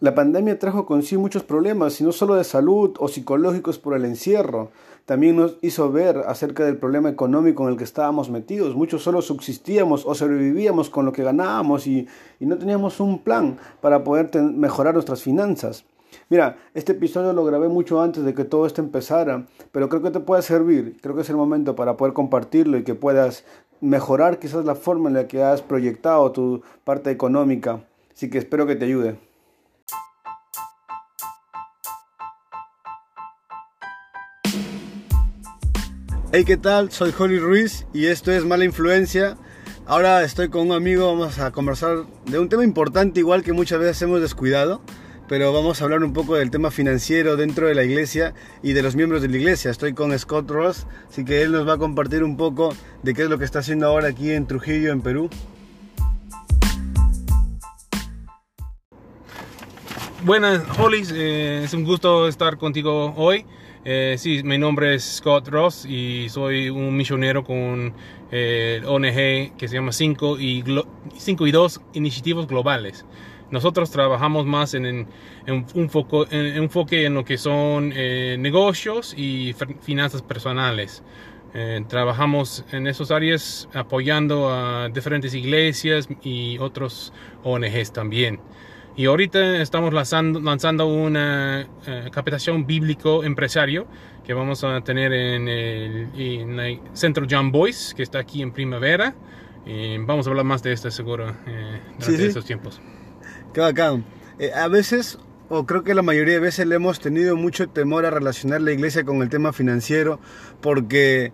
La pandemia trajo consigo muchos problemas, y no solo de salud o psicológicos por el encierro, también nos hizo ver acerca del problema económico en el que estábamos metidos. Muchos solo subsistíamos o sobrevivíamos con lo que ganábamos y, no teníamos un plan para poder mejorar nuestras finanzas. Mira, este episodio lo grabé mucho antes de que todo esto empezara, pero creo que te puede servir. Creo que es el momento para poder compartirlo y que puedas mejorar quizás la forma en la que has proyectado tu parte económica. Así que espero que te ayude. Hey, ¿qué tal? Soy Holly Ruiz y esto es Mala Influencia. Ahora estoy con un amigo, vamos a conversar de un tema importante igual que muchas veces hemos descuidado, pero vamos a hablar un poco del tema financiero dentro de la iglesia y de los miembros de la iglesia. Estoy con Scott Ross, así que él nos va a compartir un poco de qué es lo que está haciendo ahora aquí en Trujillo, en Perú. Buenas, Holly, eh, es un gusto estar contigo hoy. Eh, sí, mi nombre es Scott Ross y soy un misionero con eh, ONG que se llama 5 y, 5 y 2 Iniciativas Globales. Nosotros trabajamos más en, un, enfoque en lo que son eh, negocios y finanzas personales. Eh, trabajamos en esas áreas apoyando a diferentes iglesias y otros ONGs también. Y ahorita estamos lanzando, lanzando una eh, capacitación bíblico empresario que vamos a tener en el, Centro John Boyce, que está aquí en primavera. Y vamos a hablar más de esto seguro eh, durante estos tiempos. Qué bacán. Eh, a veces, o creo que la mayoría de veces le hemos tenido mucho temor a relacionar la iglesia con el tema financiero porque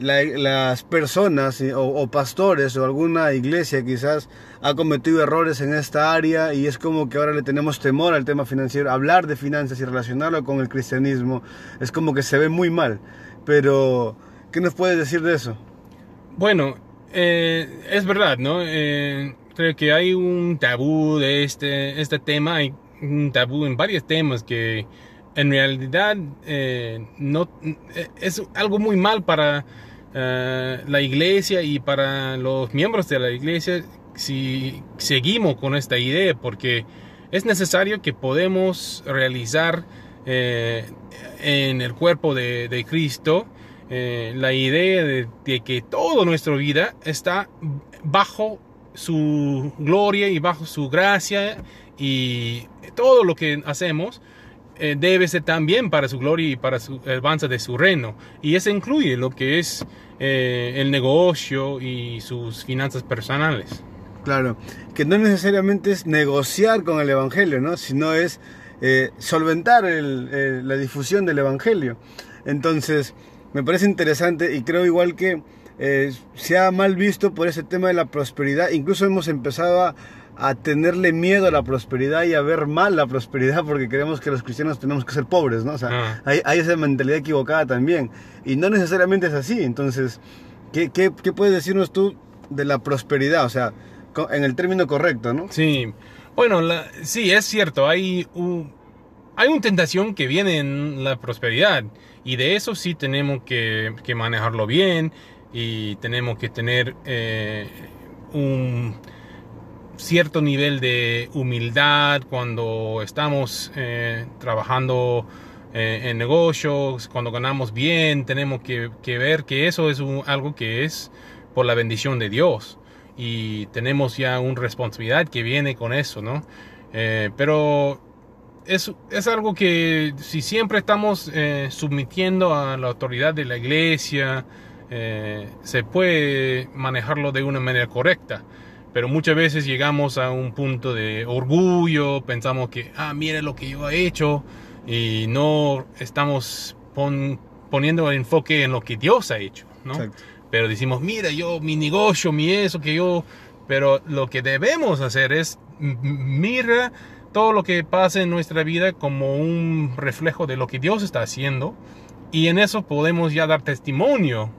las personas o, pastores o alguna iglesia quizás ha cometido errores en esta área y es como que ahora le tenemos temor al tema financiero. Hablar de finanzas y relacionarlo con el cristianismo es como que se ve muy mal. Pero, ¿qué nos puedes decir de eso? Bueno, eh, es verdad, ¿no? Eh, creo que hay un tabú de este, este tema, hay un tabú en varios temas que en realidad eh, no, es algo muy mal para eh, la iglesia y para los miembros de la iglesia si seguimos con esta idea porque es necesario que podemos realizar eh, en el cuerpo de, Cristo eh, la idea de, de, que toda nuestra vida está bajo su gloria y bajo su gracia y todo lo que hacemos eh, debe ser también para su gloria y para su avance de su reino. Y eso incluye lo que es eh, el negocio y sus finanzas personales. Claro, que no necesariamente es negociar con el Evangelio, ¿no? sino es eh, solventar la difusión del Evangelio. Entonces, me parece interesante y creo igual que se ha mal visto por ese tema de la prosperidad. Incluso hemos empezado a a tenerle miedo a la prosperidad y a ver mal la prosperidad porque creemos que los cristianos tenemos que ser pobres, ¿no? O sea, ah. hay, esa mentalidad equivocada también. Y no necesariamente es así. Entonces, ¿qué, qué, qué puedes decirnos tú de la prosperidad? O sea, en el término correcto, ¿no? Sí. Bueno, sí, es cierto. Hay un, hay una tentación que viene en la prosperidad. Y de eso sí tenemos que, que manejarlo bien. Y tenemos que tener eh, un cierto nivel de humildad cuando estamos eh, trabajando eh, en negocios, cuando ganamos bien, tenemos que, ver que eso es algo que es por la bendición de Dios y tenemos ya una responsabilidad que viene con eso, ¿no? Eh, pero es, es, algo que si siempre estamos submitiendo a la autoridad de la iglesia, se puede manejarlo de una manera correcta. Pero muchas veces llegamos a un punto de orgullo, pensamos que, ah, mire lo que yo he hecho, y no estamos poniendo el enfoque en lo que Dios ha hecho, ¿no? Pero decimos, mira, yo, mi negocio, mi eso, que yo... Pero lo que debemos hacer es, mira todo lo que pasa en nuestra vida como un reflejo de lo que Dios está haciendo, y en eso podemos ya dar testimonio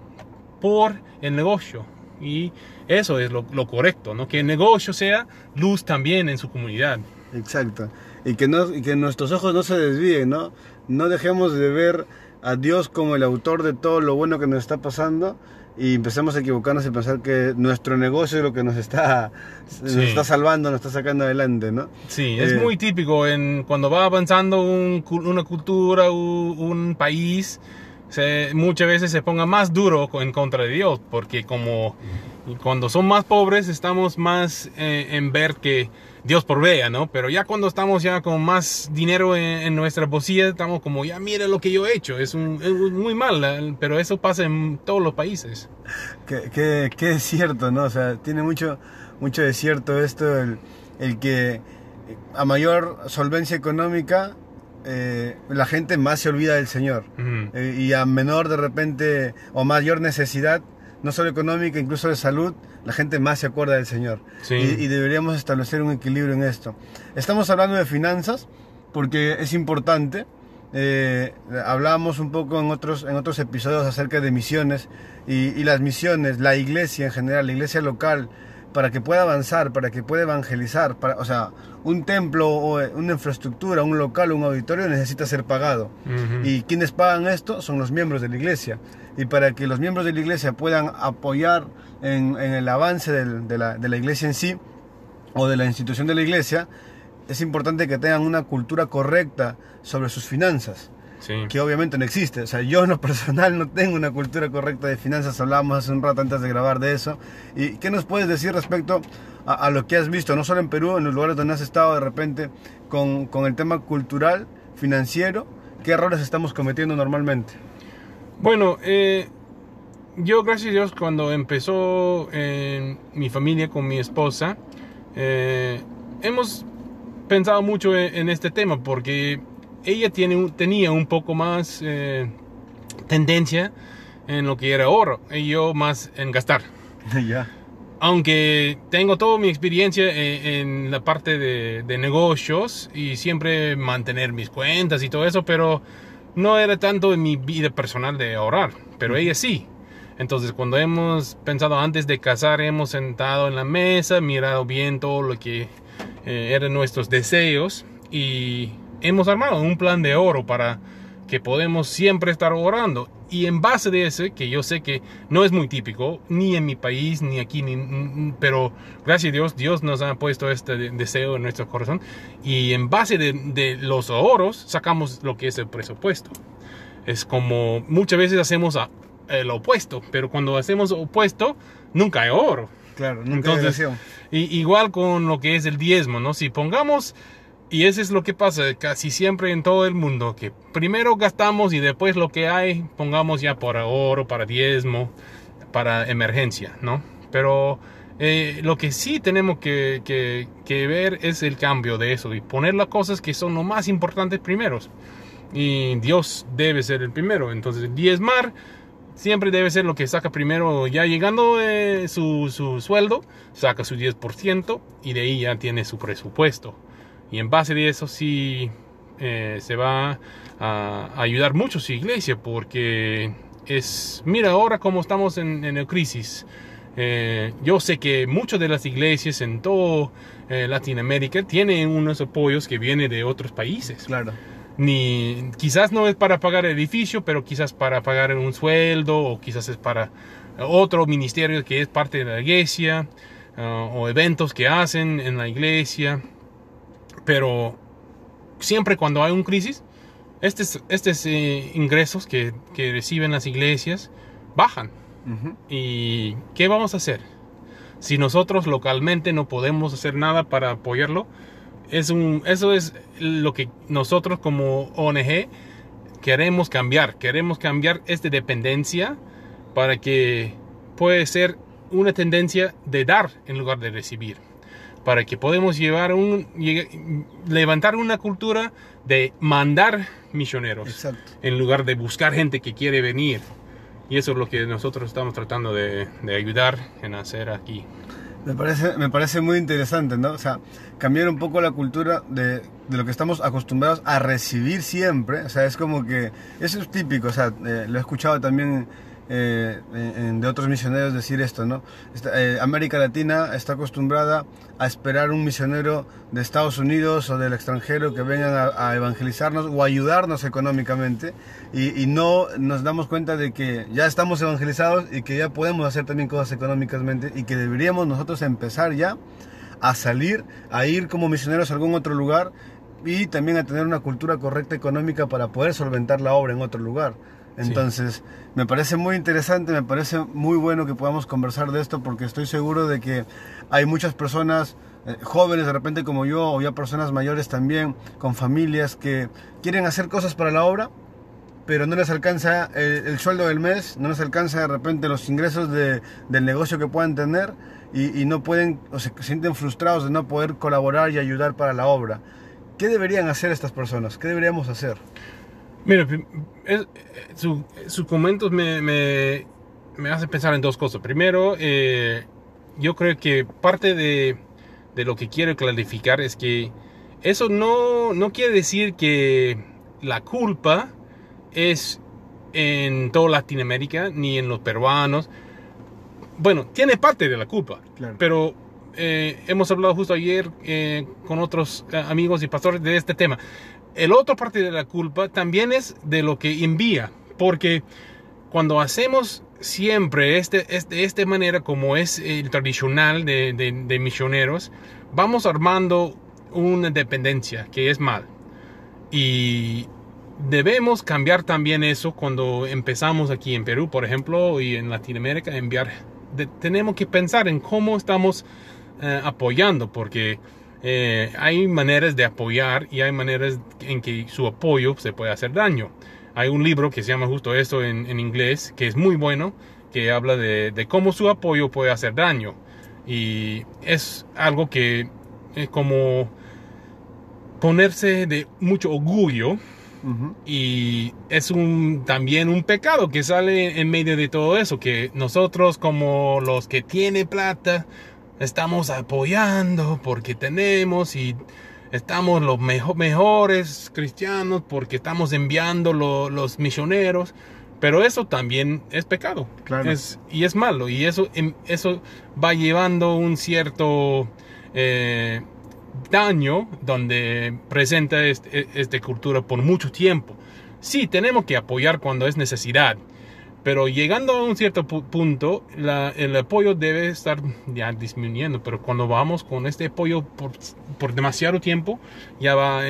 por el negocio, y eso es lo, correcto, ¿no? Que el negocio sea luz también en su comunidad. Exacto. Y que, no, y que nuestros ojos no se desvíen, ¿no? No dejemos de ver a Dios como el autor de todo lo bueno que nos está pasando y empezamos a equivocarnos y pensar que nuestro negocio es lo que nos está, nos Sí. está salvando, nos está sacando adelante, ¿no? Sí, es Eh, muy típico en cuando va avanzando un una cultura, u- un, país, muchas veces se ponga más duro en contra de Dios, porque como cuando son más pobres estamos más eh, en ver que Dios provea, ¿no? Pero ya cuando estamos ya con más dinero en, en nuestra bolsilla, estamos como, ya mira lo que yo he hecho, es, un, muy mal, pero eso pasa en todos los países. Que, que, que es cierto, ¿no? O sea, tiene mucho, mucho de cierto esto, el, el que eh, a mayor solvencia económica, eh, la gente más se olvida del Señor. Eh, y a menor de repente, o mayor necesidad, no solo económica, incluso de salud, la gente más se acuerda del Señor. Sí. Y, y deberíamos establecer un equilibrio en esto. Estamos hablando de finanzas porque es importante. Eh, hablábamos un poco en otros, en otros episodios acerca de misiones y, y las misiones, la iglesia en general, la iglesia local, para que pueda avanzar, para que pueda evangelizar, para, o sea, un templo o eh, una infraestructura, un local, un auditorio necesita ser pagado. Y quienes pagan esto son los miembros de la iglesia. Y para que los miembros de la iglesia puedan apoyar en, en el avance del- de, la, de la iglesia en sí, o de la institución de la iglesia, es importante que tengan una cultura correcta sobre sus finanzas, Sí. que obviamente no existe. O sea, yo en lo personal no tengo una cultura correcta de finanzas, hablábamos hace un rato antes de grabar de eso. ¿Y qué nos puedes decir respecto a, a lo que has visto, no solo en Perú, en los lugares donde has estado de repente, con, con el tema cultural, financiero? ¿Qué errores estamos cometiendo normalmente? Bueno, eh, yo gracias a Dios cuando empezó eh, mi familia con mi esposa, eh, hemos pensado mucho en, en este tema porque ella tiene, tenía un poco más eh, tendencia en lo que era oro y yo más en gastar. ya. Aunque tengo toda mi experiencia en, en la parte de, de negocios y siempre mantener mis cuentas y todo eso, pero no era tanto en mi vida personal de ahorrar, pero ella sí. Entonces cuando hemos pensado antes de casar, hemos sentado en la mesa, mirado bien todo lo que eh, eran nuestros deseos y hemos armado un plan de oro para que podemos siempre estar orando. Y en base de ese, que yo sé que no es muy típico, ni en mi país, ni aquí, ni, pero gracias a Dios, Dios nos ha puesto este de- deseo en nuestro corazón. Y en base de, de los ahorros, sacamos lo que es el presupuesto. Es como muchas veces hacemos a- el opuesto, pero cuando hacemos opuesto, nunca hay oro. Claro, nunca Entonces, hay. Y, igual con lo que es el diezmo, ¿no? Si pongamos, y eso es lo que pasa casi siempre en todo el mundo, que primero gastamos y después lo que hay pongamos ya para oro, para diezmo, para emergencia, ¿no? Pero eh, lo que sí tenemos que, que- que ver es el cambio de eso y poner las cosas que son lo más importantes primeros. Y Dios debe ser el primero. Entonces, diezmar siempre debe ser lo que saca primero. Ya llegando eh, su, su sueldo, saca su 10% y de ahí ya tiene su presupuesto. Y en base de eso sí eh, se va a ayudar mucho su iglesia porque es, mira ahora cómo estamos en, en crisis. Eh, yo sé que muchas de las iglesias en todo eh, Latinoamérica tienen unos apoyos que vienen de otros países Claro. ni quizás no es para pagar el edificio, pero quizás para pagar un sueldo o quizás es para otro ministerio que es parte de la iglesia ah, o eventos que hacen en la iglesia. Pero siempre cuando hay un crisis, estos, estos eh, ingresos que, que reciben las iglesias bajan. ¿Y qué vamos a hacer? Si nosotros localmente no podemos hacer nada para apoyarlo, es un, eso es lo que nosotros como ONG queremos cambiar. Queremos cambiar esta dependencia para que puede ser una tendencia de dar en lugar de recibir. Para que podamos llevar un, levantar una cultura de mandar misioneros Exacto. en lugar de buscar gente que quiere venir. Y eso es lo que nosotros estamos tratando de, de ayudar en hacer aquí. Me parece, me parece muy interesante, ¿no? O sea, cambiar un poco la cultura de, de lo que estamos acostumbrados a recibir siempre. O sea, es como que, eso es típico, o sea, eh, lo he escuchado también eh, de otros misioneros decir esto, ¿no? Eh, América Latina está acostumbrada a esperar un misionero de Estados Unidos o del extranjero que vengan a, evangelizarnos o ayudarnos económicamente y, no nos damos cuenta de que ya estamos evangelizados y que ya podemos hacer también cosas económicamente y que deberíamos nosotros empezar ya a salir, a ir como misioneros a algún otro lugar y también a tener una cultura correcta económica para poder solventar la obra en otro lugar. Entonces, me parece muy interesante, me parece muy bueno que podamos conversar de esto porque estoy seguro de que hay muchas personas eh, jóvenes de repente como yo o ya personas mayores también con familias que quieren hacer cosas para la obra pero no les alcanza el, sueldo del mes, no les alcanza de repente los ingresos de, del negocio que puedan tener y, y, no pueden o se sienten frustrados de no poder colaborar y ayudar para la obra. ¿Qué deberían hacer estas personas? ¿Qué deberíamos hacer? Mira, sus comentarios me, me, me hacen pensar en dos cosas. Primero, eh, yo creo que parte de, de, lo que quiero clarificar es que eso no, no quiere decir que la culpa es en toda Latinoamérica ni en los peruanos. Bueno, tiene parte de la culpa, pero eh, hemos hablado justo ayer eh, con otros amigos y pastores de este tema el otro parte de la culpa también es de lo que envía, porque cuando hacemos siempre este, este, de esta manera como es el tradicional de, de, misioneros, vamos armando una dependencia que es mal. Y debemos cambiar también eso cuando empezamos aquí en Perú, por ejemplo, y en Latinoamérica, enviar. tenemos que pensar en cómo estamos eh, apoyando, porque eh, hay maneras de apoyar y hay maneras en que su apoyo se puede hacer daño. Hay un libro que se llama justo esto en, inglés, que es muy bueno, que habla de, cómo su apoyo puede hacer daño. Y es algo que es como ponerse de mucho orgullo y es un, también un pecado que sale en medio de todo eso, que nosotros como los que tienen plata, estamos apoyando porque tenemos y estamos los mejores cristianos porque estamos enviando los misioneros. Pero eso también es pecado. y es malo. Y eso, em, eso va llevando un cierto eh, daño donde presenta este, esta cultura por mucho tiempo. Sí, tenemos que apoyar cuando es necesidad. Pero llegando a un cierto punto, el apoyo debe estar ya disminuyendo. Pero cuando vamos con este apoyo por, por demasiado tiempo, ya va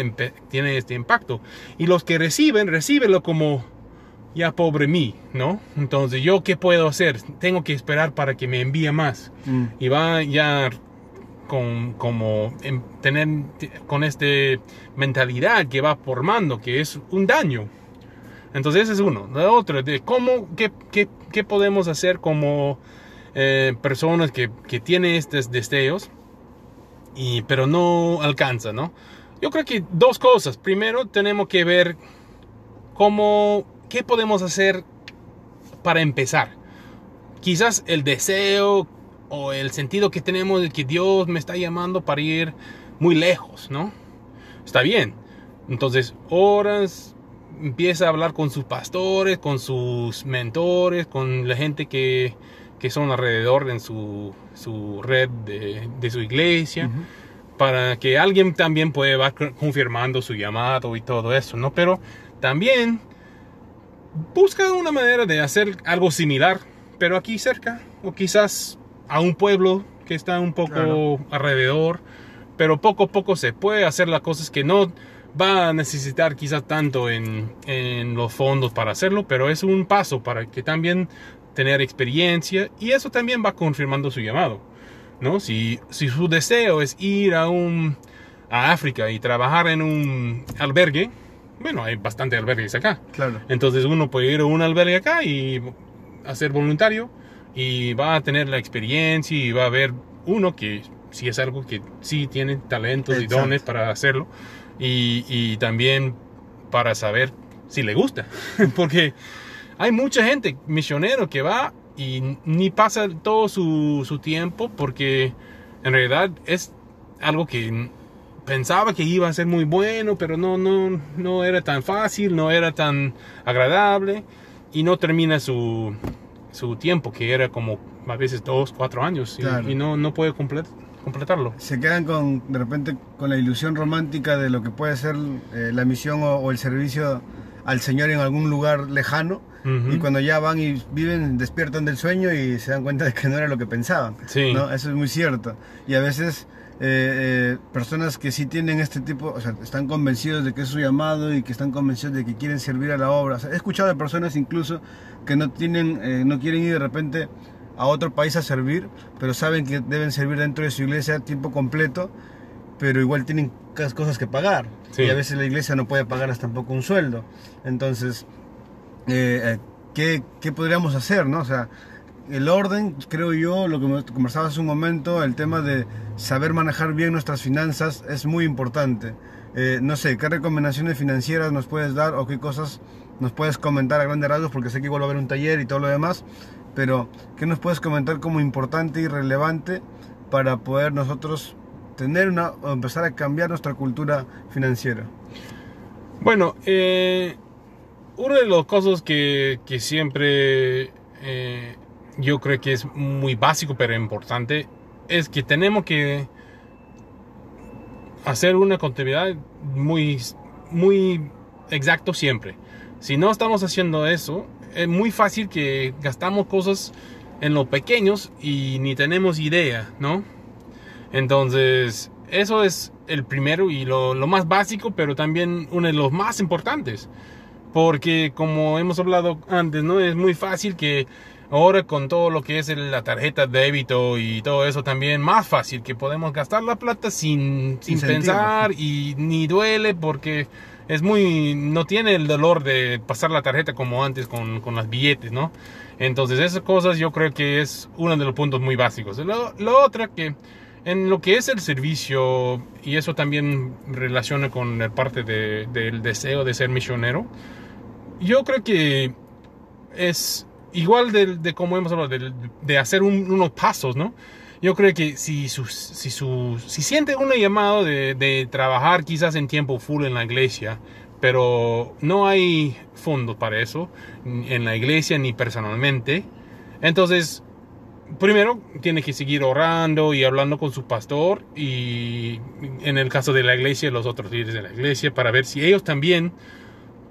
tiene este impacto. Y los que reciben, recibenlo como ya pobre mí, ¿no? Entonces, ¿yo qué puedo hacer? Tengo que esperar para que me envíe más. Mm. Y va ya con como tener con este mentalidad que va formando, que es un daño. Entonces ese es uno. La otra, de cómo, qué, qué, qué podemos hacer como eh, personas que, que, tienen estos deseos, y, pero no alcanza, ¿no? Yo creo que dos cosas. Primero tenemos que ver cómo, qué podemos hacer para empezar. Quizás el deseo o el sentido que tenemos de que Dios me está llamando para ir muy lejos, ¿no? Está bien. Entonces, horas, empieza a hablar con sus pastores, con sus mentores, con la gente que, que son alrededor en su, su red de, de, su iglesia, para que alguien también pueda confirmando su llamado y todo eso, ¿no? Pero también busca una manera de hacer algo similar, pero aquí cerca, o quizás a un pueblo que está un poco alrededor, pero poco a poco se puede hacer las cosas que no va a necesitar quizás tanto en, en, los fondos para hacerlo, pero es un paso para que también tener experiencia y eso también va confirmando su llamado. ¿no? Si, si su deseo es ir a, un, a África y trabajar en un albergue, bueno, hay bastante albergues acá. Claro. Entonces uno puede ir a un albergue acá y hacer voluntario y va a tener la experiencia y va a ver uno que si es algo que sí tiene talentos y dones para hacerlo y, también para saber si le gusta. Porque hay mucha gente, misionero, que va y ni pasa todo su, su tiempo porque en realidad es algo que pensaba que iba a ser muy bueno, pero no, no, no era tan fácil, no era tan agradable y no termina su, su tiempo, que era como a veces dos, cuatro años, y, Claro. y no, no puede complet- completarlo. Se quedan con, de repente, con la ilusión romántica de lo que puede ser eh, la misión o, o el servicio al Señor en algún lugar lejano. Y cuando ya van y viven, despiertan del sueño y se dan cuenta de que no era lo que pensaban. Sí. ¿no? Eso es muy cierto. Y a veces eh, eh, personas que sí tienen este tipo, o sea, están convencidos de que es su llamado y que están convencidos de que quieren servir a la obra. O sea, he escuchado de personas incluso que no tienen, eh, no quieren ir de repente a otro país a servir, pero saben que deben servir dentro de su iglesia a tiempo completo, pero igual tienen cosas que pagar. Sí. Y a veces la iglesia no puede pagarles tampoco un sueldo. Entonces, eh, eh, ¿qué, qué podríamos hacer? ¿no? O sea, el orden, creo yo, lo que conversaba hace un momento, el tema de saber manejar bien nuestras finanzas es muy importante. Eh, no sé, ¿qué recomendaciones financieras nos puedes dar o qué cosas nos puedes comentar a grandes rasgos? Porque sé que igual va a haber un taller y todo lo demás, pero ¿qué nos puedes comentar como importante y relevante para poder nosotros tener una o empezar a cambiar nuestra cultura financiera? Bueno, eh, una de las cosas que, que siempre eh, yo creo que es muy básico pero importante es que tenemos que hacer una contabilidad muy, muy exacto siempre. Si no estamos haciendo eso, es muy fácil que gastamos cosas en lo pequeños y ni tenemos idea, ¿no? Entonces, eso es el primero y lo, lo más básico, pero también uno de los más importantes. Porque como hemos hablado antes, ¿no? Es muy fácil que ahora con todo lo que es la tarjeta de débito y todo eso también más fácil que podemos gastar la plata sin, sin Sin sentido. pensar y ni duele porque es muy no tiene el dolor de pasar la tarjeta como antes con, con las billetes, ¿no? Entonces esas cosas yo creo que es uno de los puntos muy básicos. Lo, lo otro que en lo que es el servicio y eso también relaciona con la parte de- del deseo de ser misionero, yo creo que es igual de, como hemos hablado, de, de hacer un- unos pasos, ¿no? Yo creo que si, sus, si, su, si siente un llamado de, de trabajar quizás en tiempo full en la iglesia, pero no hay fondos para eso, en la iglesia ni personalmente, entonces, primero tiene que seguir orando y hablando con su pastor y en el caso de la iglesia, los otros líderes de la iglesia, para ver si ellos también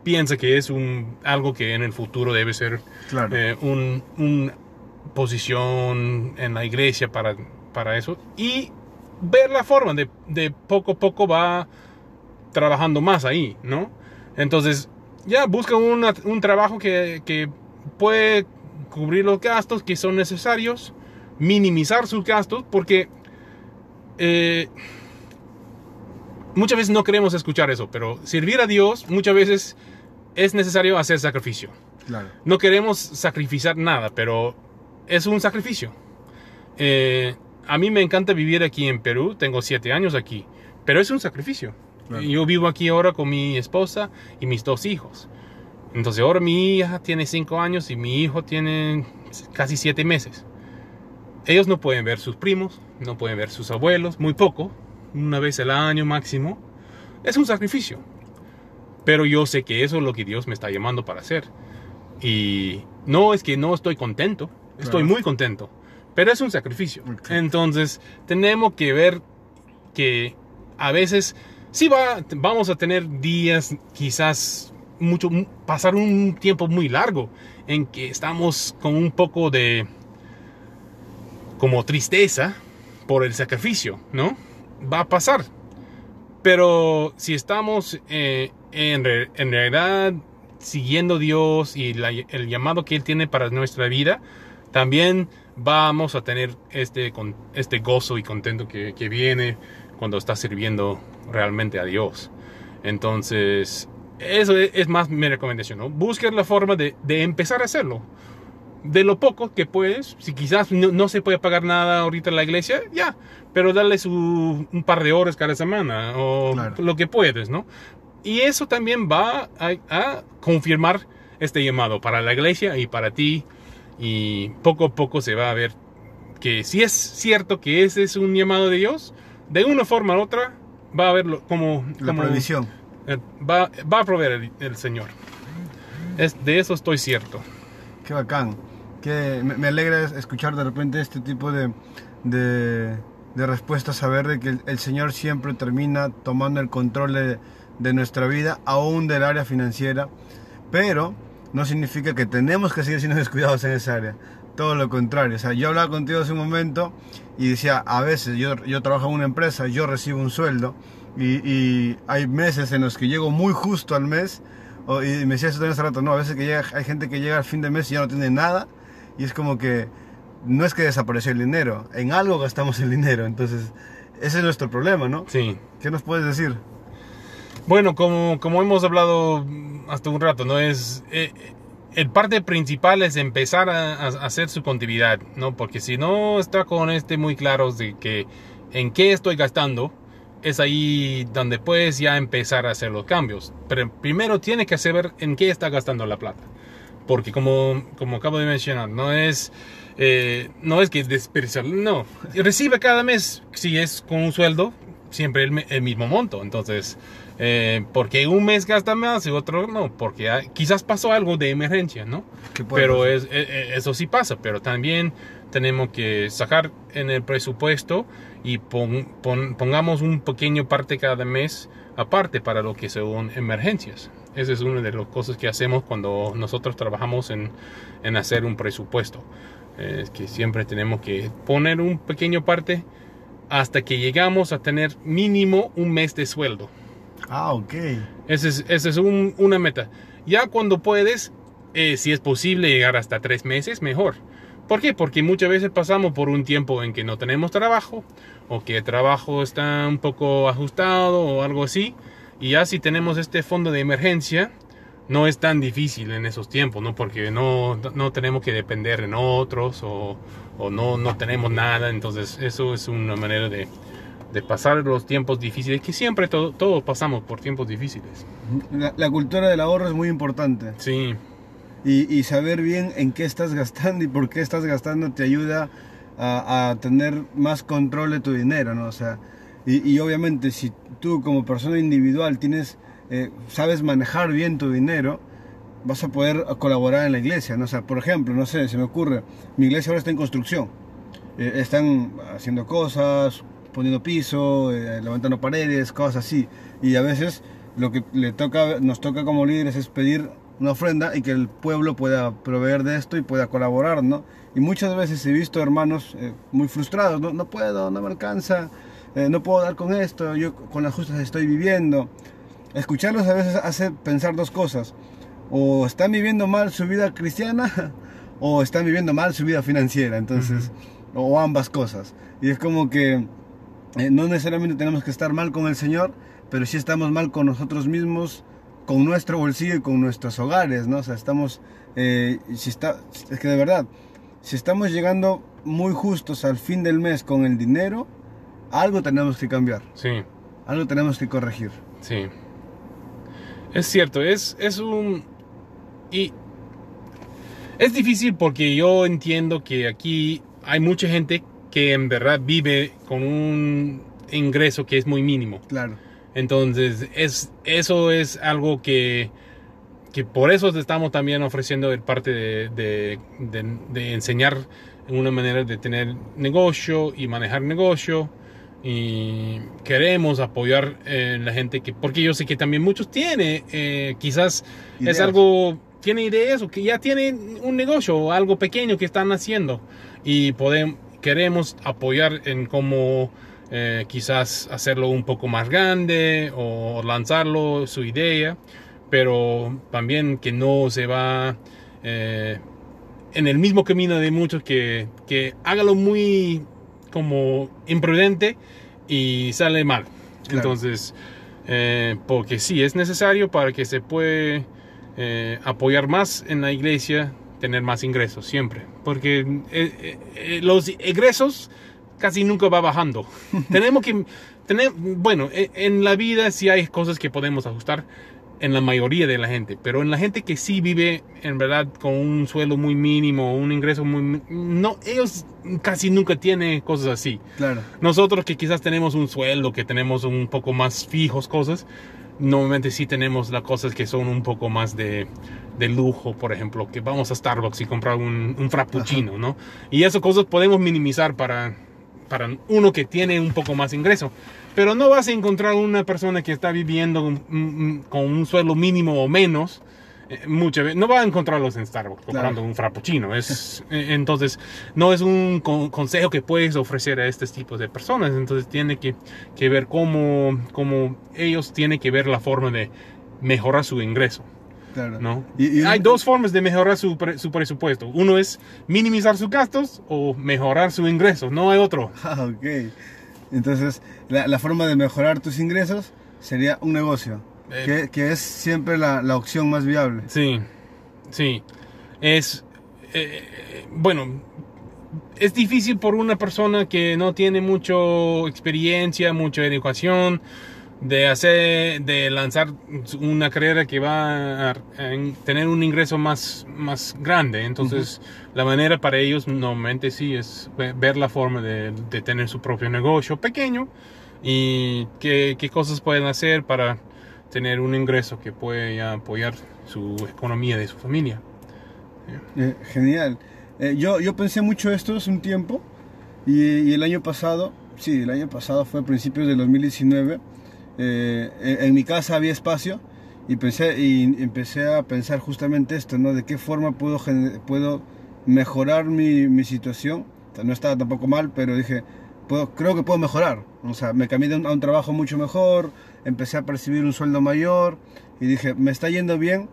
piensa que es un, algo que en el futuro debe ser Claro. eh, un, un posición en la iglesia para, para eso y ver la forma de, de poco a poco va trabajando más ahí, ¿no? Entonces ya busca una- un trabajo que, que puede cubrir los gastos que son necesarios, minimizar sus gastos, porque eh, muchas veces no queremos escuchar eso, pero servir a Dios muchas veces es necesario hacer sacrificio. Claro. No queremos sacrificar nada, pero es un sacrificio. Eh, a mí me encanta vivir aquí en Perú, tengo siete años aquí, pero es un sacrificio. Claro. Yo vivo aquí ahora con mi esposa y mis dos hijos. Entonces ahora mi hija tiene cinco años y mi hijo tiene casi siete meses. Ellos no pueden ver sus primos, no pueden ver sus abuelos, muy poco, una vez al año máximo. Es un sacrificio. Pero yo sé que eso es lo que Dios me está llamando para hacer. Y no es que no estoy contento, estoy muy contento, pero es un sacrificio. Entonces tenemos que ver que a veces sí va, vamos a tener días, quizás mucho, pasar un tiempo muy largo en que estamos con un poco de como tristeza por el sacrificio, ¿no? Va a pasar. Pero si estamos eh, en, re- en realidad siguiendo Dios y la- el llamado que Él tiene para nuestra vida, también vamos a tener este, con, este gozo y contento que, que viene cuando estás sirviendo realmente a Dios. Entonces, eso es, es más mi recomendación, ¿no? Busca la forma de, de empezar a hacerlo. De lo poco que puedes, si quizás no, no se puede pagar nada ahorita en la iglesia, ya, pero dale su, un par de horas cada semana o Claro. lo que puedes, ¿no? Y eso también va a, a confirmar este llamado para la iglesia y para ti. Y poco a poco se va a ver que si es cierto que ese es un llamado de Dios, de una forma u otra va a haberlo como, La como provisión. eh, va, va a proveer el, el Señor. Es, de eso estoy cierto. Qué bacán. que me, me alegra escuchar de repente este tipo de, de, de respuestas, saber de que el, el Señor siempre termina tomando el control de, de nuestra vida, aún del área financiera, pero no significa que tenemos que seguir siendo descuidados en esa área. Todo lo contrario. O sea, yo hablaba contigo hace un momento y decía, a veces yo, yo trabajo en una empresa, yo recibo un sueldo y, y hay meses en los que llego muy justo al mes o- y me decía eso también hace rato, no, a veces que llega, hay gente que llega al fin de mes y ya no tiene nada y es como que no es que desapareció el dinero, en algo gastamos el dinero, entonces ese es nuestro problema, ¿no? Sí. ¿Qué nos puedes decir? Bueno, como, como hemos hablado hasta un rato, ¿no? Es, eh, el parte principal es empezar a, hacer su contabilidad, ¿no? Porque si no está con este muy claro de que en qué estoy gastando, es ahí donde puedes ya empezar a hacer los cambios. Pero primero tiene que saber en qué está gastando la plata. Porque como, como acabo de mencionar, no es, eh, no es que desperdiciar, no. Recibe cada mes, si es con un sueldo, siempre el mismo monto. Entonces, eh, porque un mes gasta más y otro no, porque hay- quizás pasó algo de emergencia, ¿no? ¿Qué puede Pero es, eh, eh, eso sí pasa, pero también tenemos que sacar en el presupuesto y pon- pon- pongamos un pequeño parte cada mes aparte para lo que son emergencias. Esa es una de las cosas que hacemos cuando nosotros trabajamos en, en hacer un presupuesto. Es que siempre tenemos que poner un pequeño parte hasta que llegamos a tener mínimo un mes de sueldo. Ah, ok. Esa es, esa es un- una meta. Ya cuando puedes, eh, si es posible llegar hasta tres meses, mejor. ¿Por qué? Porque muchas veces pasamos por un tiempo en que no tenemos trabajo o que el trabajo está un poco ajustado o algo así. Y ya si tenemos este fondo de emergencia, no es tan difícil en esos tiempos, ¿no? Porque no, no tenemos que depender en otros o, o no, no tenemos nada. Entonces eso es una manera de, de pasar los tiempos difíciles, que siempre todo- todos pasamos por tiempos difíciles. La, la cultura del ahorro es muy importante. Sí, Y, y saber bien en qué estás gastando y por qué estás gastando te ayuda a, a tener más control de tu dinero, ¿no? O sea, y, y obviamente si tú como persona individual tienes, eh, sabes manejar bien tu dinero, vas a poder colaborar en la iglesia, ¿no? O sea, por ejemplo, no sé, se me ocurre, mi iglesia ahora está en construcción. Eh, están haciendo cosas, poniendo piso, eh, levantando paredes, cosas así. Y a veces lo que le toca, nos toca como líderes es pedir una ofrenda y que el pueblo pueda proveer de esto y pueda colaborar, ¿no? Y muchas veces he visto hermanos eh, muy frustrados, no, no puedo, no me alcanza, eh, no puedo dar con esto, yo con las justas estoy viviendo. Escucharlos a veces hace pensar dos cosas. O están viviendo mal su vida cristiana o están viviendo mal su vida financiera. Entonces, o ambas cosas. Y es como que eh, no necesariamente tenemos que estar mal con el Señor, pero sí estamos mal con nosotros mismos, con nuestro bolsillo y con nuestros hogares, ¿no? O sea, estamos, eh, si está, es que de verdad, si estamos llegando muy justos al fin del mes con el dinero, algo tenemos que cambiar, sí, algo tenemos que corregir. sí. Es cierto, es, es un... Y es difícil porque yo entiendo que aquí hay mucha gente que en verdad vive con un ingreso que es muy mínimo. Claro, Entonces, es, eso es algo que, que por eso estamos también ofreciendo el parte de, de, de- de enseñar una manera de tener negocio y manejar negocio. Y queremos apoyar eh, la gente que, porque yo sé que también muchos tienen, eh, quizás Ideas. es algo, tiene ideas o que ya tienen un negocio o algo pequeño que están haciendo y podemos, queremos apoyar en cómo eh, quizás hacerlo un poco más grande o lanzarlo su idea, pero también que no se va eh, en el mismo camino de muchos que, que hágalo muy como imprudente y sale mal. Claro. Entonces, eh, porque sí, es necesario para que se pueda eh, apoyar más en la iglesia, tener más ingresos siempre. Porque eh, eh, eh, los ingresos casi nunca va bajando. Tenemos que tener, bueno, eh, en la vida sí hay cosas que podemos ajustar en la mayoría de la gente, pero en la gente que sí vive en verdad con un sueldo muy mínimo, un ingreso muy no ellos casi nunca tienen cosas así. claro. Nosotros que quizás tenemos un sueldo, que tenemos un poco más fijos cosas, normalmente sí tenemos las cosas que son un poco más de, de lujo, por ejemplo, que vamos a Starbucks y comprar un, un frappuccino, ¿no? Y esas cosas podemos minimizar para, para uno que tiene un poco más ingreso. Pero no vas a encontrar una persona que está viviendo con, con un sueldo mínimo o menos. Eh, Muchas veces no va a encontrarlos en Starbucks comprando Claro. un frappuccino. Es, eh, entonces, no es un con- consejo que puedes ofrecer a este tipo de personas. Entonces, tiene que, que ver cómo, cómo ellos tienen que ver la forma de mejorar su ingreso. Claro. ¿no? Y- y- Hay dos formas de mejorar su, pre- su presupuesto. Uno es minimizar sus gastos o mejorar su ingreso. No hay otro. Ah, ok. Entonces, la, la forma de mejorar tus ingresos sería un negocio, Eh. que, que es siempre la, la opción más viable. Sí, sí. Es, eh, bueno, es difícil por una persona que no tiene mucha experiencia, mucha educación, de hacer, de lanzar una carrera que va a, tener un ingreso más, más grande. Entonces, la manera para ellos normalmente sí es ve- ver la forma de, de tener su propio negocio pequeño y qué, qué cosas pueden hacer para tener un ingreso que pueda apoyar su economía de su familia. Eh, genial. Eh, yo, yo pensé mucho esto hace un tiempo y, y el año pasado, sí, el año pasado fue a principios del 2019, eh, en, en mi casa había espacio y, pensé, y empecé a pensar justamente esto, ¿no? De qué forma puedo, puedo mejorar mi, mi situación. No estaba tampoco mal, pero dije, puedo, creo que puedo mejorar. O sea, me cambié un- a un trabajo mucho mejor, empecé a percibir un sueldo mayor y dije, me está yendo bien,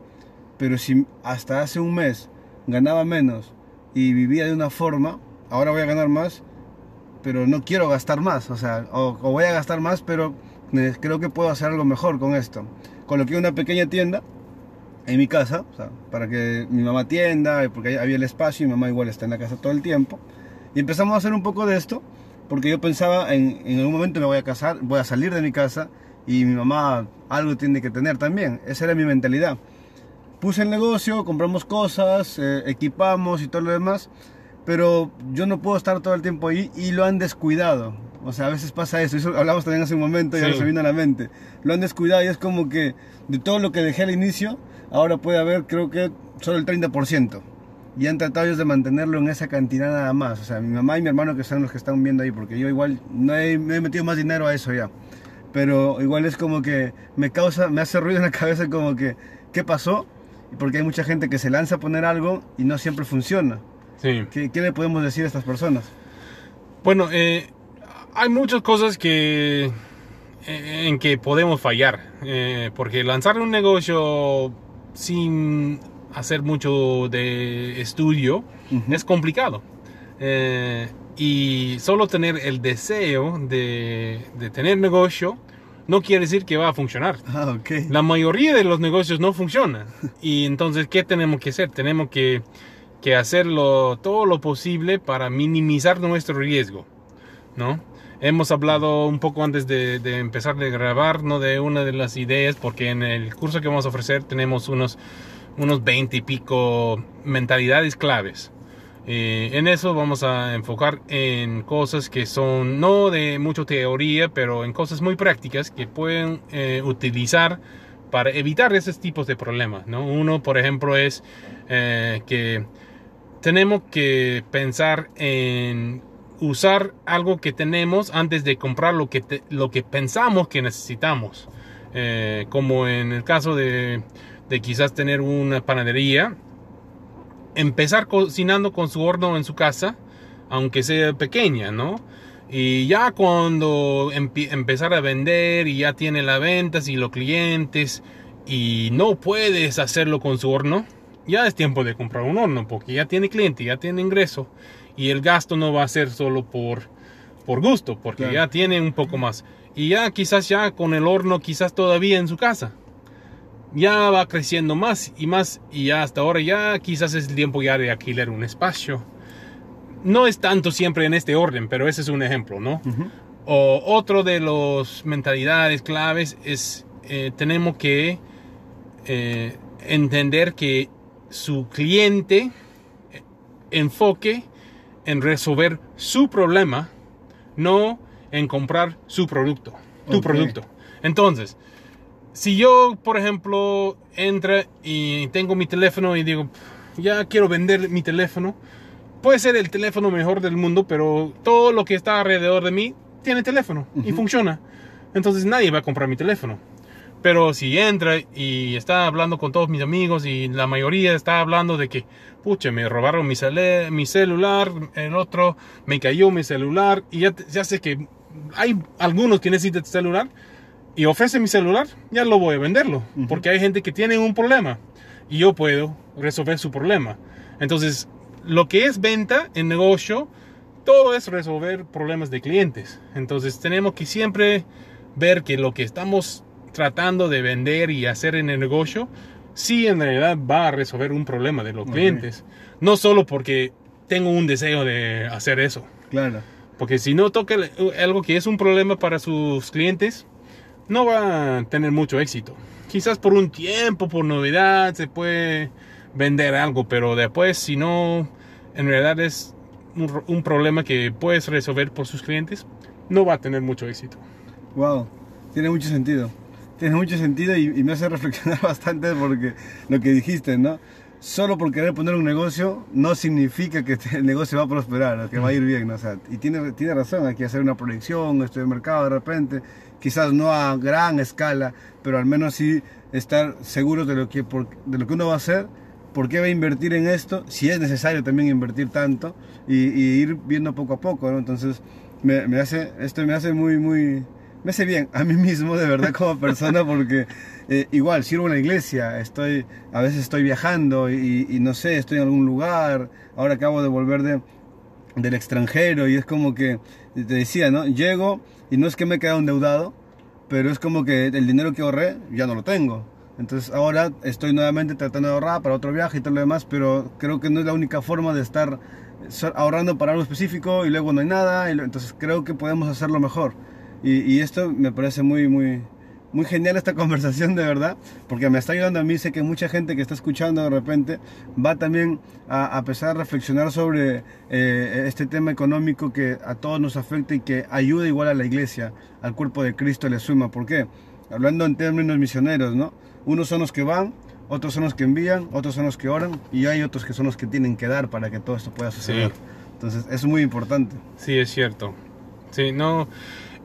pero si hasta hace un mes ganaba menos y vivía de una forma, ahora voy a ganar más, pero no quiero gastar más, o sea, o, voy a gastar más, pero eh, creo que puedo hacer algo mejor con esto. Coloqué una pequeña tienda en mi casa, para que mi mamá tienda, porque ahí había el espacio y mi mamá igual está en la casa todo el tiempo. Y empezamos a hacer un poco de esto, porque yo pensaba en, en algún momento me voy a casar, voy a salir de mi casa y mi mamá algo tiene que tener también. Esa era mi mentalidad. Puse el negocio, compramos cosas, eh, equipamos y todo lo demás, pero yo no puedo estar todo el tiempo ahí y lo han descuidado. O sea, a veces pasa eso, eso hablamos también hace un momento y ahora Sí. se vino a la mente. Lo han descuidado y es como que de todo lo que dejé al inicio, ahora puede haber creo que solo el 30%. Y han tratado ellos de mantenerlo en esa cantidad nada más. O sea, mi mamá y mi hermano que son los que están viendo ahí, porque yo igual no he, me he metido más dinero a eso ya. Pero igual es como que me causa, me hace ruido en la cabeza como que, ¿qué pasó? Porque hay mucha gente que se lanza a poner algo y no siempre funciona. Sí. ¿Qué, qué le podemos decir a estas personas? Bueno, eh, hay muchas cosas que eh, en que podemos fallar, eh, porque lanzar un negocio sin hacer mucho de estudio es complicado. Eh, y solo tener el deseo de, de tener negocio no quiere decir que va a funcionar. Ah, ok. La mayoría de los negocios no funcionan. Y entonces, ¿qué tenemos que hacer? Tenemos que, que hacerlo todo lo posible para minimizar nuestro riesgo, ¿no? Hemos hablado un poco antes de, de empezar de grabar, ¿no? De una de las ideas, porque en el curso que vamos a ofrecer tenemos unos, unos 20 y pico mentalidades claves. Eh, en eso vamos a enfocar en cosas que son no de mucha teoría, pero en cosas muy prácticas que pueden eh, utilizar para evitar esos tipos de problemas. ¿no? Uno, por ejemplo, es eh, que tenemos que pensar en usar algo que tenemos antes de comprar lo que, te- lo que pensamos que necesitamos. Como en el caso de quizás tener una panadería, empezar cocinando con su horno en su casa, aunque sea pequeña, ¿no? Y ya cuando empi- empezar a vender y ya tiene las ventas y los clientes y no puedes hacerlo con su horno, ya es tiempo de comprar un horno porque ya tiene cliente, ya tiene ingreso y el gasto no va a ser solo por, por gusto, porque Claro. ya tiene un poco más. Y ya quizás ya con el horno, quizás todavía en su casa ya va creciendo más y más y ya hasta ahora ya quizás es el tiempo ya de alquilar un espacio. No es tanto siempre en este orden, pero ese es un ejemplo, ¿no? O otro de las mentalidades claves es eh, tenemos que eh, entender que su cliente eh, enfoque en resolver su problema, no en comprar su producto, tu producto. Entonces, si yo, por ejemplo, entra y tengo mi teléfono y digo, ya quiero vender mi teléfono, puede ser el teléfono mejor del mundo, pero todo lo que está alrededor de mí tiene teléfono y funciona. Entonces nadie va a comprar mi teléfono. Pero si entra y está hablando con todos mis amigos y la mayoría está hablando de que, pucha, me robaron mi, mi celular, el otro me cayó mi celular y ya, ya sé que hay algunos que necesitan celular y ofrece mi celular, ya lo voy a venderlo. Porque hay gente que tiene un problema y yo puedo resolver su problema. Entonces, lo que es venta en negocio, todo es resolver problemas de clientes. Entonces, tenemos que siempre ver que lo que estamos tratando de vender y hacer en el negocio, sí en realidad va a resolver un problema de los clientes. No solo porque tengo un deseo de hacer eso. Claro. Porque si no toca algo que es un problema para sus clientes, no va a tener mucho éxito. Quizás por un tiempo, por novedad, se puede vender algo, pero después si no, en realidad es un, ro- un problema que puedes resolver por sus clientes, no va a tener mucho éxito. Wow, tiene mucho sentido. Tiene mucho sentido y, me hace reflexionar bastante porque lo que dijiste, ¿no? Solo por querer poner un negocio no significa que el negocio va a prosperar que va a ir bien, ¿no? O sea, y tiene, tiene razón, hay que hacer una proyección, estudiar mercado de repente, quizás no a gran escala, pero al menos sí estar seguros de lo que, por- de lo que uno va a hacer, por qué va a invertir en esto, si es necesario también invertir tanto y, y ir viendo poco a poco, ¿no? Entonces, me, me hace, esto me hace muy, muy, me hace bien a mí mismo de verdad como persona porque eh, igual sirvo en la iglesia, estoy, a veces estoy viajando y, y no sé, estoy en algún lugar, ahora acabo de volver de, del extranjero y es como que, te decía, ¿no? Llego y no es que me he quedado endeudado, pero es como que el dinero que ahorré ya no lo tengo. Entonces ahora estoy nuevamente tratando de ahorrar para otro viaje y todo lo demás, pero creo que no es la única forma de estar ahorrando para algo específico y luego no hay nada. y entonces creo que podemos hacerlo mejor. Y esto me parece muy, muy, muy genial esta conversación de verdad, porque me está ayudando a mí. Sé que mucha gente que está escuchando de repente va también a, a empezar a reflexionar sobre eh, este tema económico que a todos nos afecta y que ayuda igual a la iglesia, al cuerpo de Cristo le suma. ¿Por qué? Hablando en términos misioneros, ¿no? Unos son los que van, otros son los que envían, otros son los que oran y hay otros que son los que tienen que dar para que todo esto pueda suceder. Sí. Entonces, es muy importante. Sí, es cierto. Sí, no.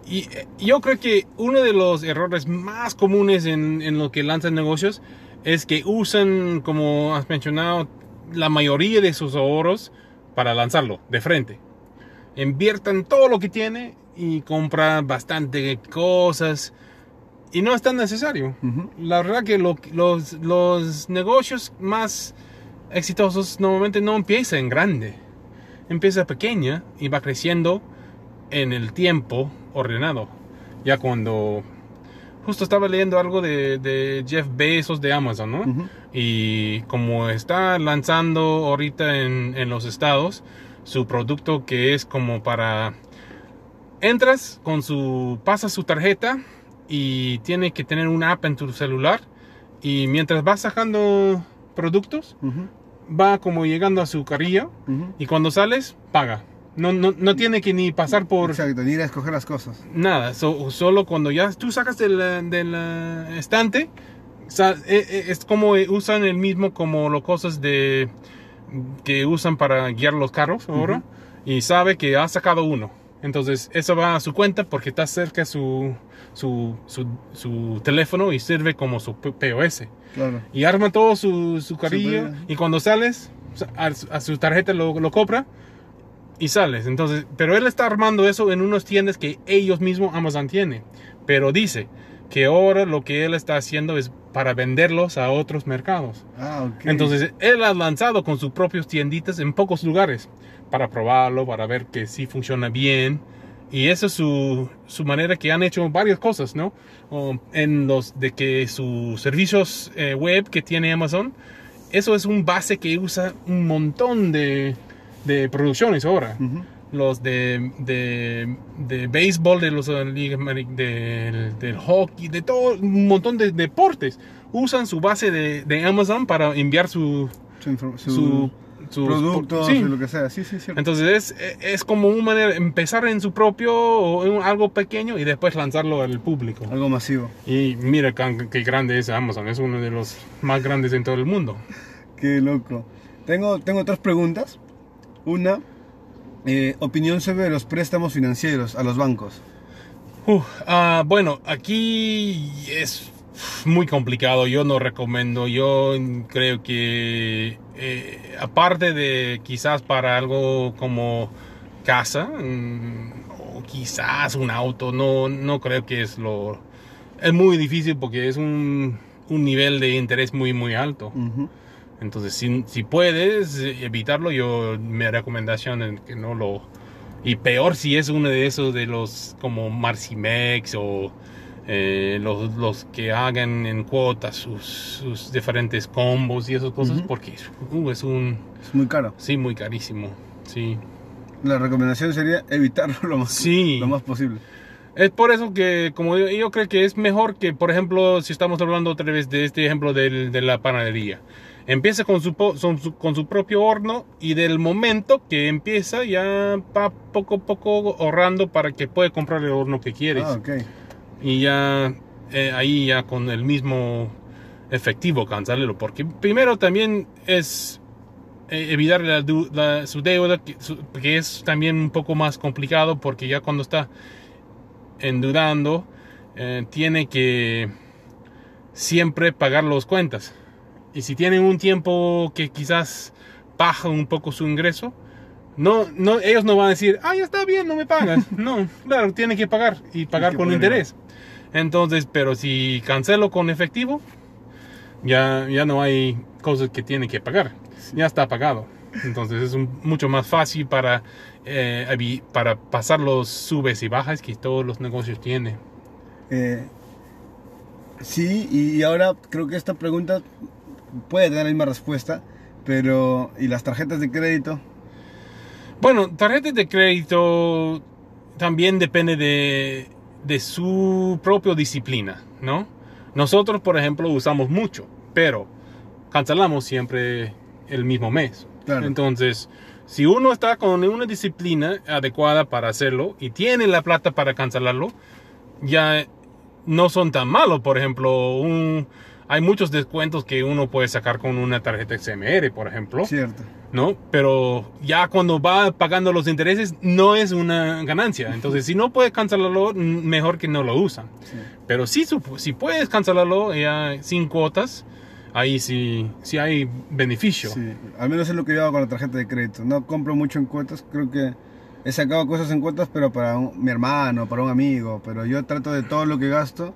Y yo creo que uno de los errores más comunes en, en lo que lanzan negocios es que usan, como has mencionado, la mayoría de sus ahorros para lanzarlo de frente. Inviertan todo lo que tiene y compran bastante cosas y no es tan necesario. La verdad que lo- los, los negocios más exitosos normalmente no empiezan en grande. Empieza pequeña y va creciendo en el tiempo ordenado. Ya cuando... Justo estaba leyendo algo de, de Jeff Bezos de Amazon, ¿no? Y como está lanzando ahorita en, en los estados su producto que es como para... Entras con su... Pasas su tarjeta y tiene que tener una app en tu celular y mientras vas sacando productos va como llegando a su carrilla Ujú. y cuando sales paga. No, no, no tiene que ni pasar por Exacto, ni ir a escoger las cosas. nada, so- solo cuando ya tú sacas del, del estante, eh, eh, es como eh, usan el mismo como las cosas de que usan para guiar los carros ahora y sabe que ha sacado uno. Entonces eso va a su cuenta porque está cerca su, su, su, su teléfono y sirve como su POS. Claro. Y arma todo su, su carrillo y cuando sales a, su- a su tarjeta lo, lo compra y sales. Entonces, pero él está armando eso en unas tiendas que ellos mismos Amazon tiene. Pero dice que ahora lo que él está haciendo es para venderlos a otros mercados. Ah. Entonces, él ha lanzado con sus propios tienditas en pocos lugares para probarlo, para ver que sí funciona bien. Y esa es su, su manera que han hecho varias cosas, ¿no? En los de que sus servicios eh, web que tiene Amazon, eso es un base que usa un montón de, de producciones ahora. Los de, de, de béisbol, de los liga ameri- del, del hockey, de todo un montón de deportes. Usan su base de, de Amazon para enviar su, Su, su- su, sus productos sí. lo que sea. Sí, sí, cierto. Entonces es, es como una manera empezar en su propio o en algo pequeño y después lanzarlo al público. Algo masivo. Y mira qué, qué grande es Amazon, es uno de los más grandes en todo el mundo. Qué loco. Tengo, tengo tres preguntas. Una, eh, opinión sobre los préstamos financieros a los bancos. Ah, bueno, aquí es muy complicado, yo no recomiendo, yo creo que eh, aparte de quizás para algo como casa mm, o quizás un auto, no, no creo que es lo... Es muy difícil porque es un, un nivel de interés muy muy alto. Ujú. Entonces, si, si puedes evitarlo, yo mi recomendación es que no lo... Y peor si es uno de esos de los como Marcimex o eh, los, los que hagan en cuotas sus, sus diferentes combos y esas cosas, Ujú. porque uh, es un... Es muy caro. Sí, muy carísimo. Sí. La recomendación sería evitarlo lo más, Sí. lo más posible. Es por eso que, como yo, yo creo que es mejor que, por ejemplo, si estamos hablando otra vez de este ejemplo del- de la panadería, empiece con su, con su propio horno y del momento que empieza ya va poco a poco ahorrando para que pueda comprar el horno que quieres. Ah, ok. Y ya eh, ahí ya con el mismo efectivo cancelarlo, porque primero también es eh, evitar la la- su deuda, que, su- que es también un poco más complicado porque ya cuando está endeudando, eh, tiene que siempre pagar las cuentas. Y si tienen un tiempo que quizás baja un poco su ingreso, no, no, ellos no van a decir, ah, ya está bien, no me pagas. no, claro, tiene que pagar y pagar con interés. Entonces, pero si cancelo con efectivo, ya, ya no hay cosas que tiene que pagar. Ya está pagado. Entonces es un- mucho más fácil para, eh, para pasar los subes y bajas que todos los negocios tienen. Eh, sí, y ahora creo que esta pregunta puede tener la misma respuesta, pero ¿y las tarjetas de crédito? Bueno, tarjetas de crédito también depende de, de su propia disciplina, ¿no? Nosotros, por ejemplo, usamos mucho, pero cancelamos siempre el mismo mes. Claro. Entonces, si uno está con una disciplina adecuada para hacerlo y tiene la plata para cancelarlo, ya no son tan malos. Por ejemplo, un- hay muchos descuentos que uno puede sacar con una tarjeta XMR, por ejemplo. Cierto. ¿no? Pero ya cuando va pagando los intereses no es una ganancia. Entonces, si no puedes cancelarlo, mejor que no lo usan. Sí. Pero si, si puedes cancelarlo ya sin cuotas, ahí sí, sí hay beneficio. Sí, al menos es lo que yo hago con la tarjeta de crédito. No compro mucho en cuotas, creo que he sacado cosas en cuotas, pero para un- mi hermano, para un amigo, pero yo trato de todo lo que gasto.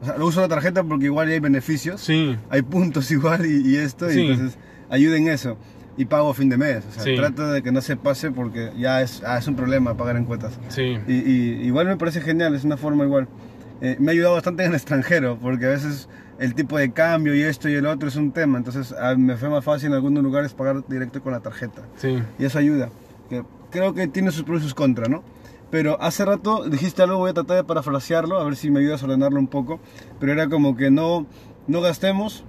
O sea, uso la tarjeta porque igual hay beneficios, Sí, hay puntos igual y, y esto, Sí. y entonces ayuda en eso. Y pago a fin de mes, o sea, Sí. trato de que no se pase porque ya es, ah, es un problema pagar en cuotas. sí, Y, y igual me parece genial, es una forma igual. Eh, me ha ayudado bastante en el extranjero, porque a veces el tipo de cambio y esto y el otro es un tema, entonces ah, me fue más fácil en algunos lugares pagar directo con la tarjeta. sí. Y eso ayuda. Que creo que tiene sus pros y sus contras, ¿no? Pero hace rato dijiste algo, voy a tratar de parafrasearlo, a ver si me ayudas a ordenarlo un poco. Pero era como que no, no gastemos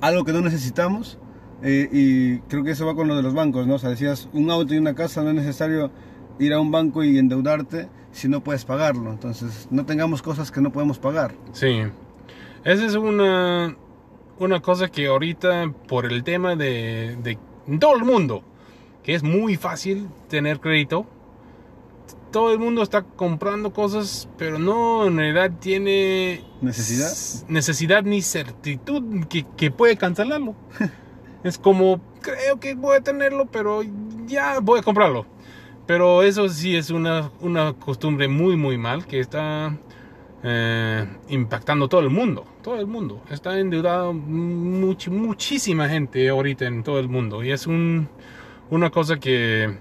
algo que no necesitamos. eh, y creo que eso va con lo de los bancos, ¿no? O sea, decías, un auto y una casa no es necesario ir a un banco y endeudarte si no puedes pagarlo. Entonces, no tengamos cosas que no podemos pagar. Sí. Esa es una, una cosa que ahorita, por el tema de, de todo el mundo, que es muy fácil tener crédito, todo el mundo está comprando cosas, pero no en realidad tiene ¿Necesidad? necesidad ni certitud que, que puede cancelarlo. es como, creo que voy a tenerlo, pero ya voy a comprarlo. Pero eso sí es una, una costumbre muy, muy mal que está eh, impactando todo el mundo. Todo el mundo. Está endeudado much- muchísima gente ahorita en todo el mundo. Y es un, una cosa que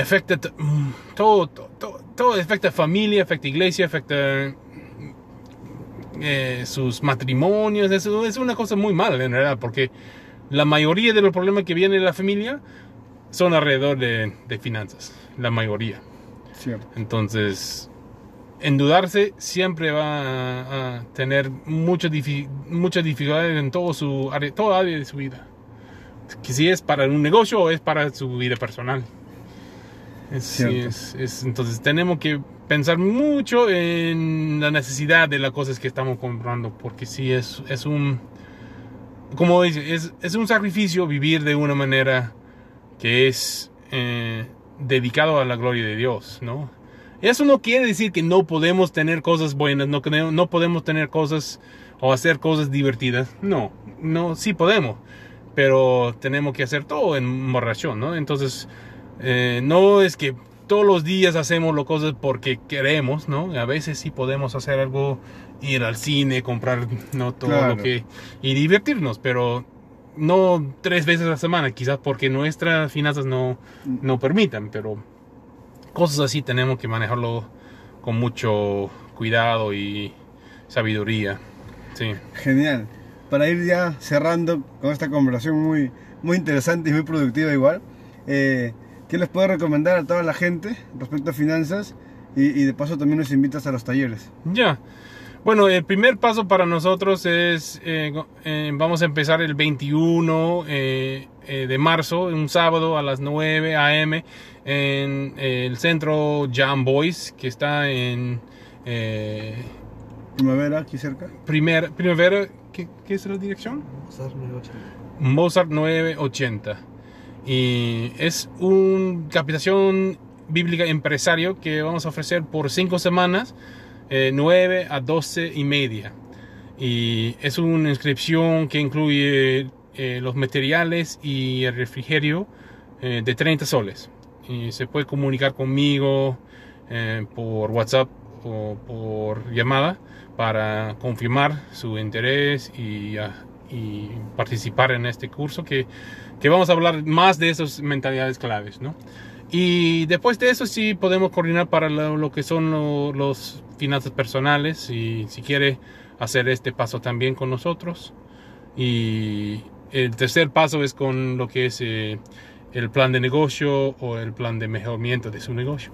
afecta mm, todo, todo, todo, afecta familia, afecta iglesia, afecta eh, sus matrimonios. Es, es una cosa muy mala en realidad porque la mayoría de los problemas que vienen de la familia son alrededor de, de finanzas. La mayoría. Cierto. Entonces, endeudarse siempre va a, a tener muchas difi- muchas dificultades en todo su área, toda área de su vida. que si es para un negocio o es para su vida personal. Es- sí, Cierto. es- es- entonces tenemos que pensar mucho en la necesidad de las cosas que estamos comprando, porque sí es, es un, como dice, es, es un sacrificio vivir de una manera que es eh, dedicado a la gloria de Dios, ¿no? Eso no quiere decir que no podemos tener cosas buenas, no, no podemos tener cosas o hacer cosas divertidas. No, no, sí podemos, pero tenemos que hacer todo en moderación, ¿no? Entonces, eh, no es que todos los días hacemos las cosas porque queremos, ¿no? A veces sí podemos hacer algo, ir al cine, comprar, ¿no? Todo Claro. lo que... y divertirnos, pero no tres veces a la semana, quizás porque nuestras finanzas no, no permitan, pero cosas así tenemos que manejarlo con mucho cuidado y sabiduría. Sí. Genial. Para ir ya cerrando con esta conversación muy, muy interesante y muy productiva igual, eh, ¿qué les puedo recomendar a toda la gente respecto a finanzas? Y, y de paso también nos invitas a los talleres. Ya. Bueno, el primer paso para nosotros es, eh, go- eh, vamos a empezar el 21 eh, eh, de marzo, un sábado a las 9 a.m. en eh, el centro Jam Boys, que está en eh, Primavera, aquí cerca. primer, Primavera, ¿qué, qué es la dirección? Mozart 980. Y es una capacitación bíblica empresario que vamos a ofrecer por cinco semanas, eh, 9 a 12 y media. Y es una inscripción que incluye eh, los materiales y el refrigerio eh, de 30 soles. Y se puede comunicar conmigo eh, por WhatsApp o por llamada para confirmar su interés y, ah, y participar en este curso que, que vamos a hablar más de esas mentalidades claves, ¿no? Y después de eso sí podemos coordinar para lo, lo que son lo- los finanzas personales y si quiere hacer este paso también con nosotros. Y el tercer paso es con lo que es eh, el plan de negocio o el plan de mejoramiento de su negocio.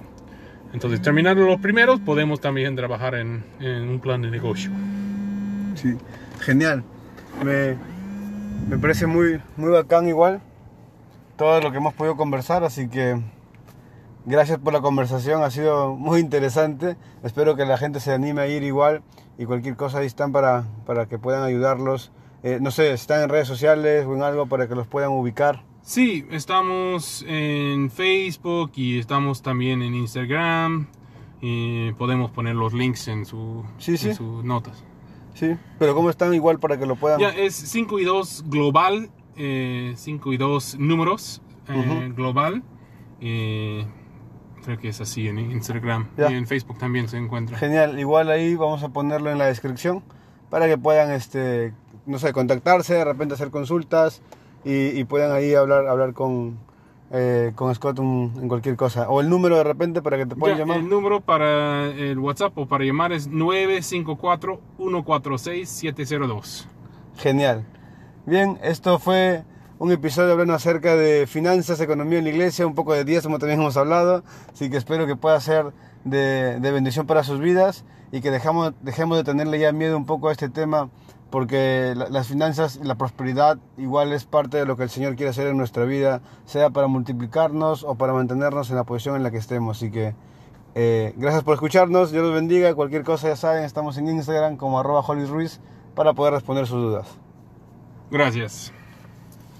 Entonces, terminando los primeros, podemos también trabajar en, en un plan de negocio. Sí, genial. Me, me parece muy, muy bacán igual todo lo que hemos podido conversar, así que gracias por la conversación, ha sido muy interesante. Espero que la gente se anime a ir igual y cualquier cosa ahí están para, para que puedan ayudarlos. Eh, no sé, están en redes sociales o en algo para que los puedan ubicar. Sí, estamos en Facebook y estamos también en Instagram. Y podemos poner los links en, su, Sí, sí. en sus notas. Sí, pero ¿cómo están igual para que lo puedan? Ya es 5 y 2 global, 5 y 2 números eh, global. Eh, creo que es así en Instagram Ya. y en Facebook también se encuentra. Genial, igual ahí vamos a ponerlo en la descripción para que puedan, este, no sé, contactarse, de repente hacer consultas y, y puedan ahí hablar, hablar con, eh, con Scott un- en cualquier cosa. O el número de repente para que te puedan llamar. El número para el WhatsApp o para llamar es 954-146-702. Genial. Bien, esto fue un episodio hablando acerca de finanzas, economía en la iglesia, un poco de diezmo también hemos hablado, así que espero que pueda ser de, de bendición para sus vidas y que dejamos, dejemos de tenerle ya miedo un poco a este tema porque la- las finanzas y la prosperidad igual es parte de lo que el Señor quiere hacer en nuestra vida, sea para multiplicarnos o para mantenernos en la posición en la que estemos. Así que eh, gracias por escucharnos, Dios los bendiga, cualquier cosa ya saben, estamos en Instagram como arroba Ruiz para poder responder sus dudas. Gracias.